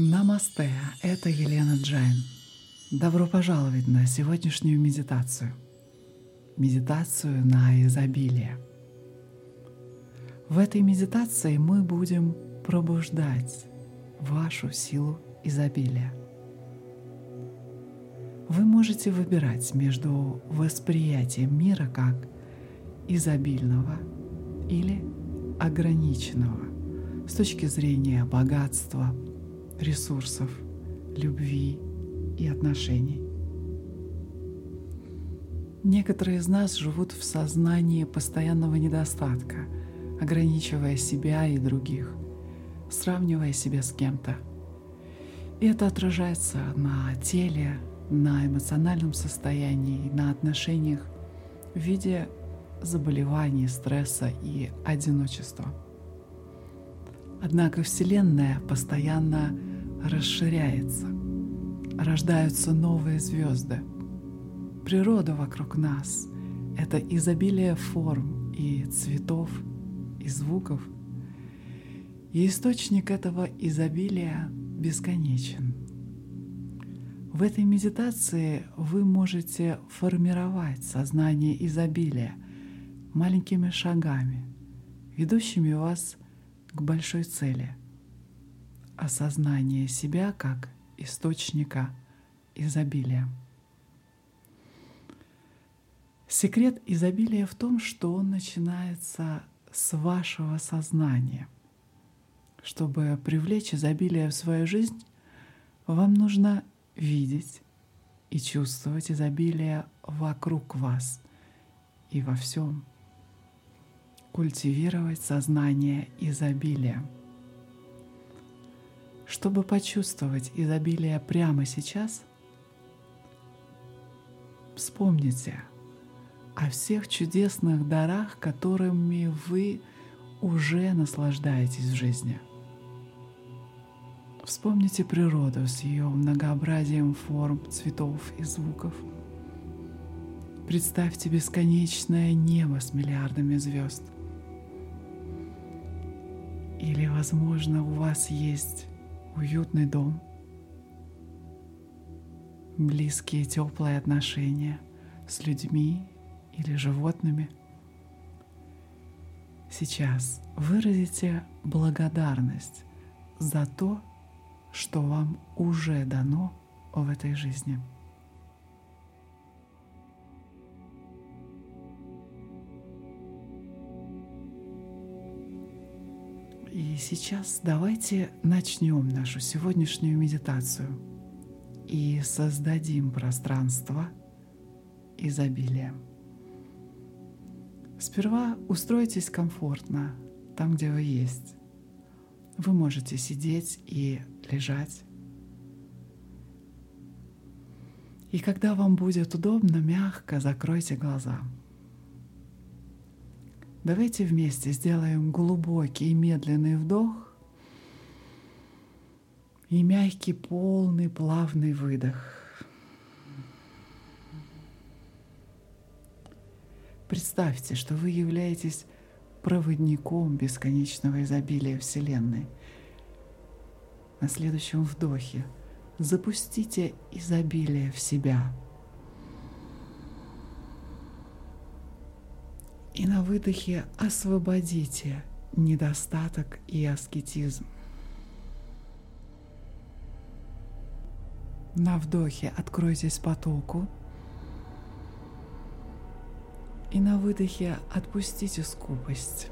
Намасте, это Елена Джайн. Добро пожаловать на сегодняшнюю медитацию. Медитацию на изобилие. В этой медитации мы будем пробуждать вашу силу изобилия. Вы можете выбирать между восприятием мира как изобильного или ограниченного с точки зрения богатства, ресурсов, любви и отношений. Некоторые из нас живут в сознании постоянного недостатка, ограничивая себя и других, сравнивая себя с кем-то. И это отражается на теле, на эмоциональном состоянии, на отношениях в виде заболеваний, стресса и одиночества. Однако Вселенная постоянно расширяется, рождаются новые звезды. Природа вокруг нас — это изобилие форм и цветов, и звуков. И источник этого изобилия бесконечен. В этой медитации вы можете формировать сознание изобилия маленькими шагами, ведущими вас к большой цели — осознание себя как источника изобилия. Секрет изобилия в том, что он начинается с вашего сознания. Чтобы привлечь изобилие в свою жизнь, вам нужно видеть и чувствовать изобилие вокруг вас и во всем. Культивировать сознание изобилия – чтобы почувствовать изобилие прямо сейчас, вспомните о всех чудесных дарах, которыми вы уже наслаждаетесь в жизни. Вспомните природу с ее многообразием форм, цветов и звуков. Представьте бесконечное небо с миллиардами звезд. Или, возможно, у вас есть уютный дом, близкие теплые отношения с людьми или животными. Сейчас выразите благодарность за то, что вам уже дано в этой жизни. И сейчас давайте начнем нашу сегодняшнюю медитацию и создадим пространство изобилия. Сперва устройтесь комфортно там, где вы есть. Вы можете сидеть и лежать. И когда вам будет удобно, мягко закройте глаза – Давайте вместе сделаем глубокий и медленный вдох и мягкий, полный, плавный выдох. Представьте, что вы являетесь проводником бесконечного изобилия Вселенной. На следующем вдохе запустите изобилие в себя – И на выдохе освободите недостаток и аскетизм. На вдохе откройтесь потоку. И на выдохе отпустите скупость.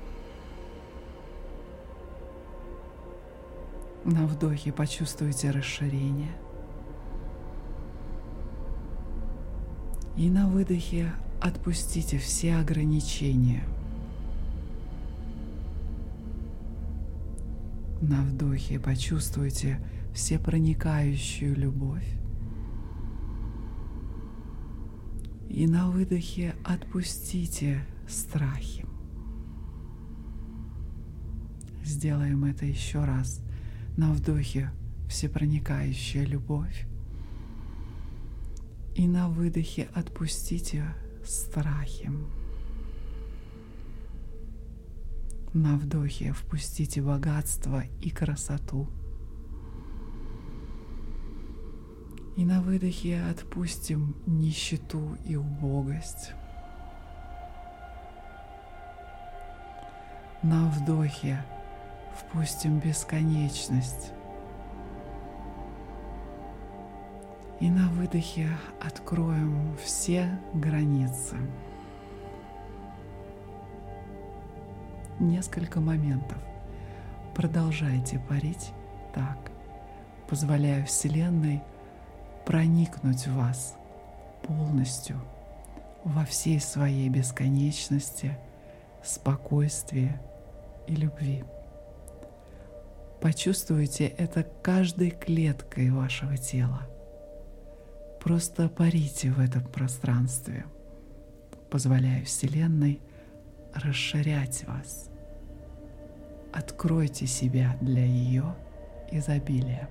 На вдохе почувствуйте расширение. И на выдохе Отпустите все ограничения. На вдохе почувствуйте все проникающую любовь. И на выдохе отпустите страхи. Сделаем это еще раз. На вдохе всепроникающая любовь. И на выдохе отпустите страхи. На вдохе впустите богатство и красоту. И на выдохе отпустим нищету и убогость. На вдохе впустим бесконечность. И на выдохе откроем все границы. Несколько моментов. Продолжайте парить так, позволяя Вселенной проникнуть в вас полностью во всей своей бесконечности, спокойствии и любви. Почувствуйте это каждой клеткой вашего тела. Просто парите в этом пространстве, позволяя Вселенной расширять вас. Откройте себя для ее изобилия.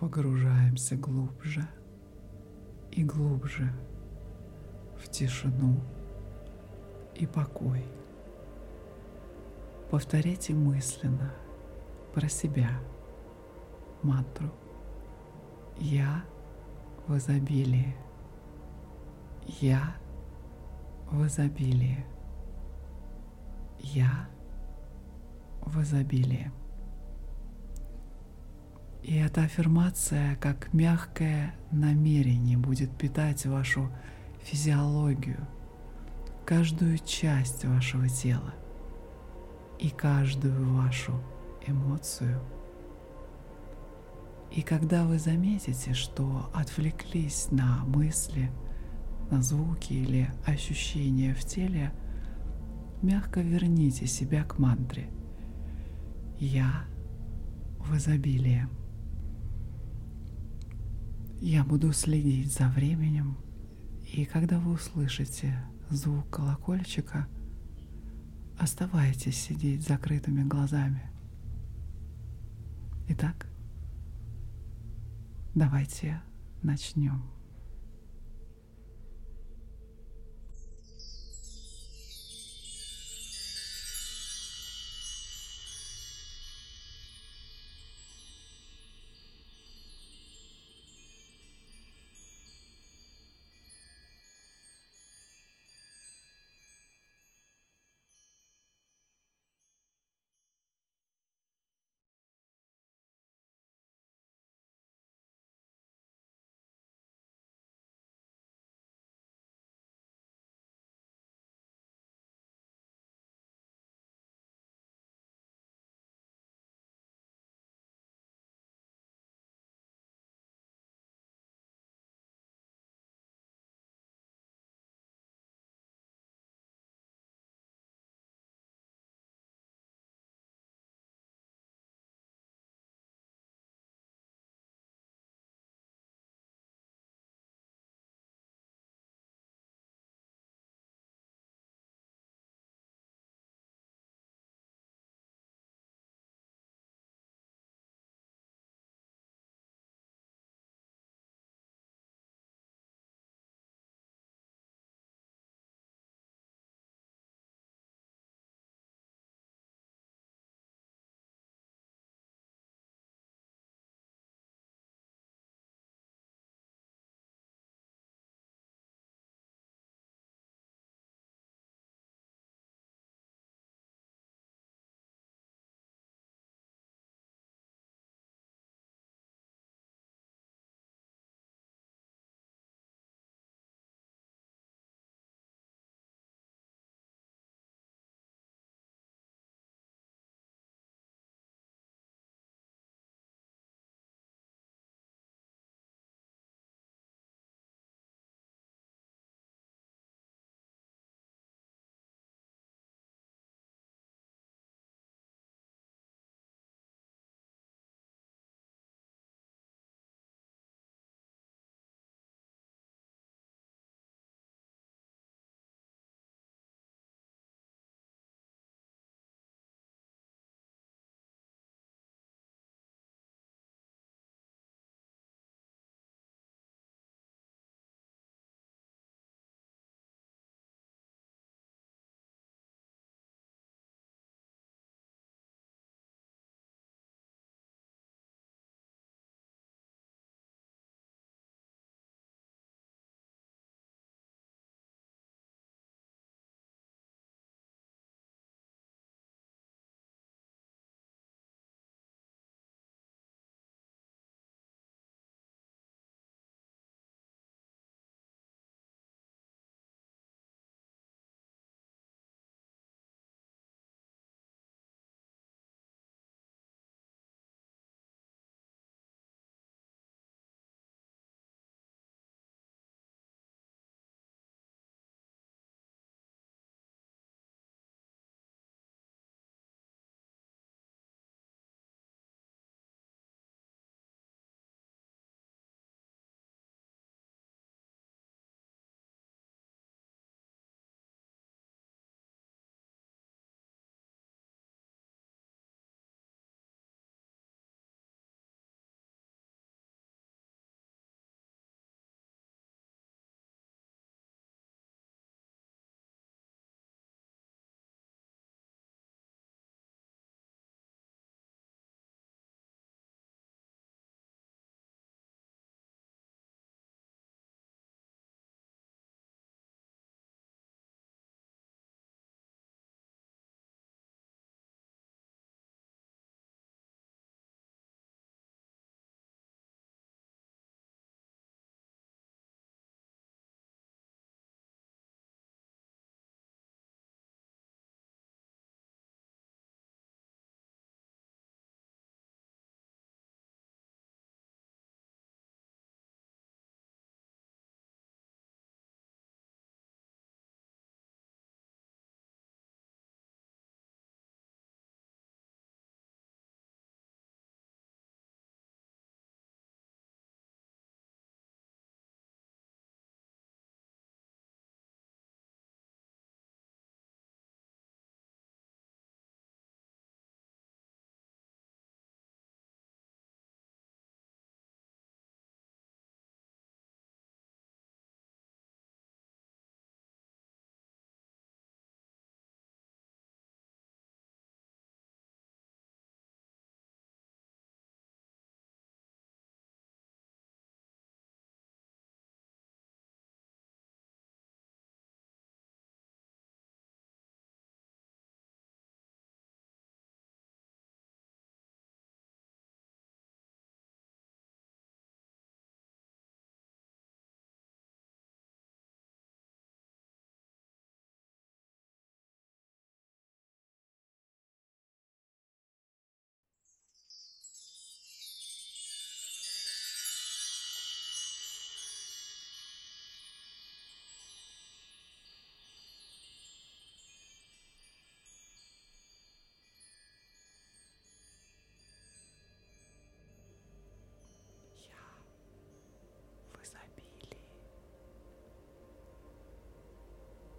Погружаемся глубже и глубже в тишину и покой. Повторяйте мысленно про себя мантру «Я в изобилии». Я в изобилии. Я в изобилии. И эта аффирмация, как мягкое намерение, будет питать вашу физиологию, каждую часть вашего тела и каждую вашу эмоцию. И когда вы заметите, что отвлеклись на мысли, на звуки или ощущения в теле, мягко верните себя к мантре «Я в изобилии». Я буду следить за временем, и когда вы услышите звук колокольчика, оставайтесь сидеть с закрытыми глазами. Итак, давайте начнем.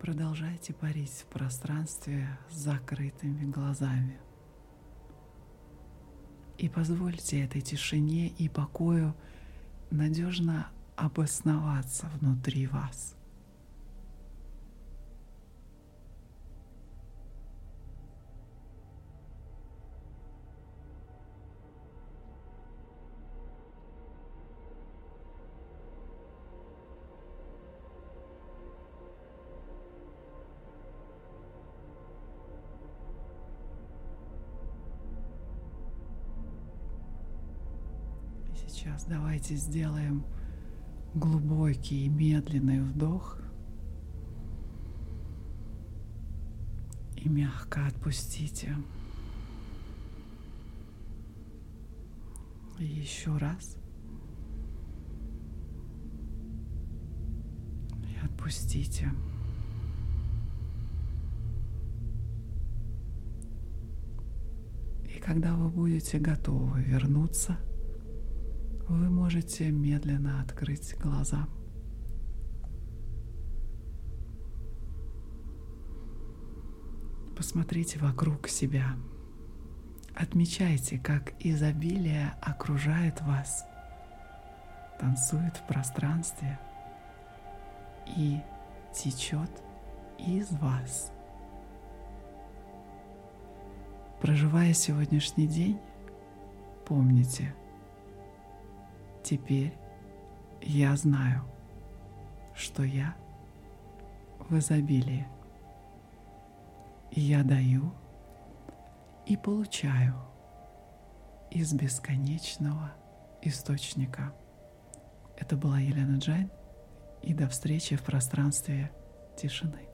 Продолжайте парить в пространстве с закрытыми глазами. И позвольте этой тишине и покою надежно обосноваться внутри вас – Сейчас давайте сделаем глубокий и медленный вдох и мягко отпустите. И еще раз. И отпустите. И когда вы будете готовы вернуться – вы можете медленно открыть глаза. Посмотрите вокруг себя. Отмечайте, как изобилие окружает вас, танцует в пространстве и течет из вас. Проживая сегодняшний день, помните – Теперь я знаю, что я в изобилии. Я даю и получаю из бесконечного источника. Это была Елена Джайн, и до встречи в пространстве тишины.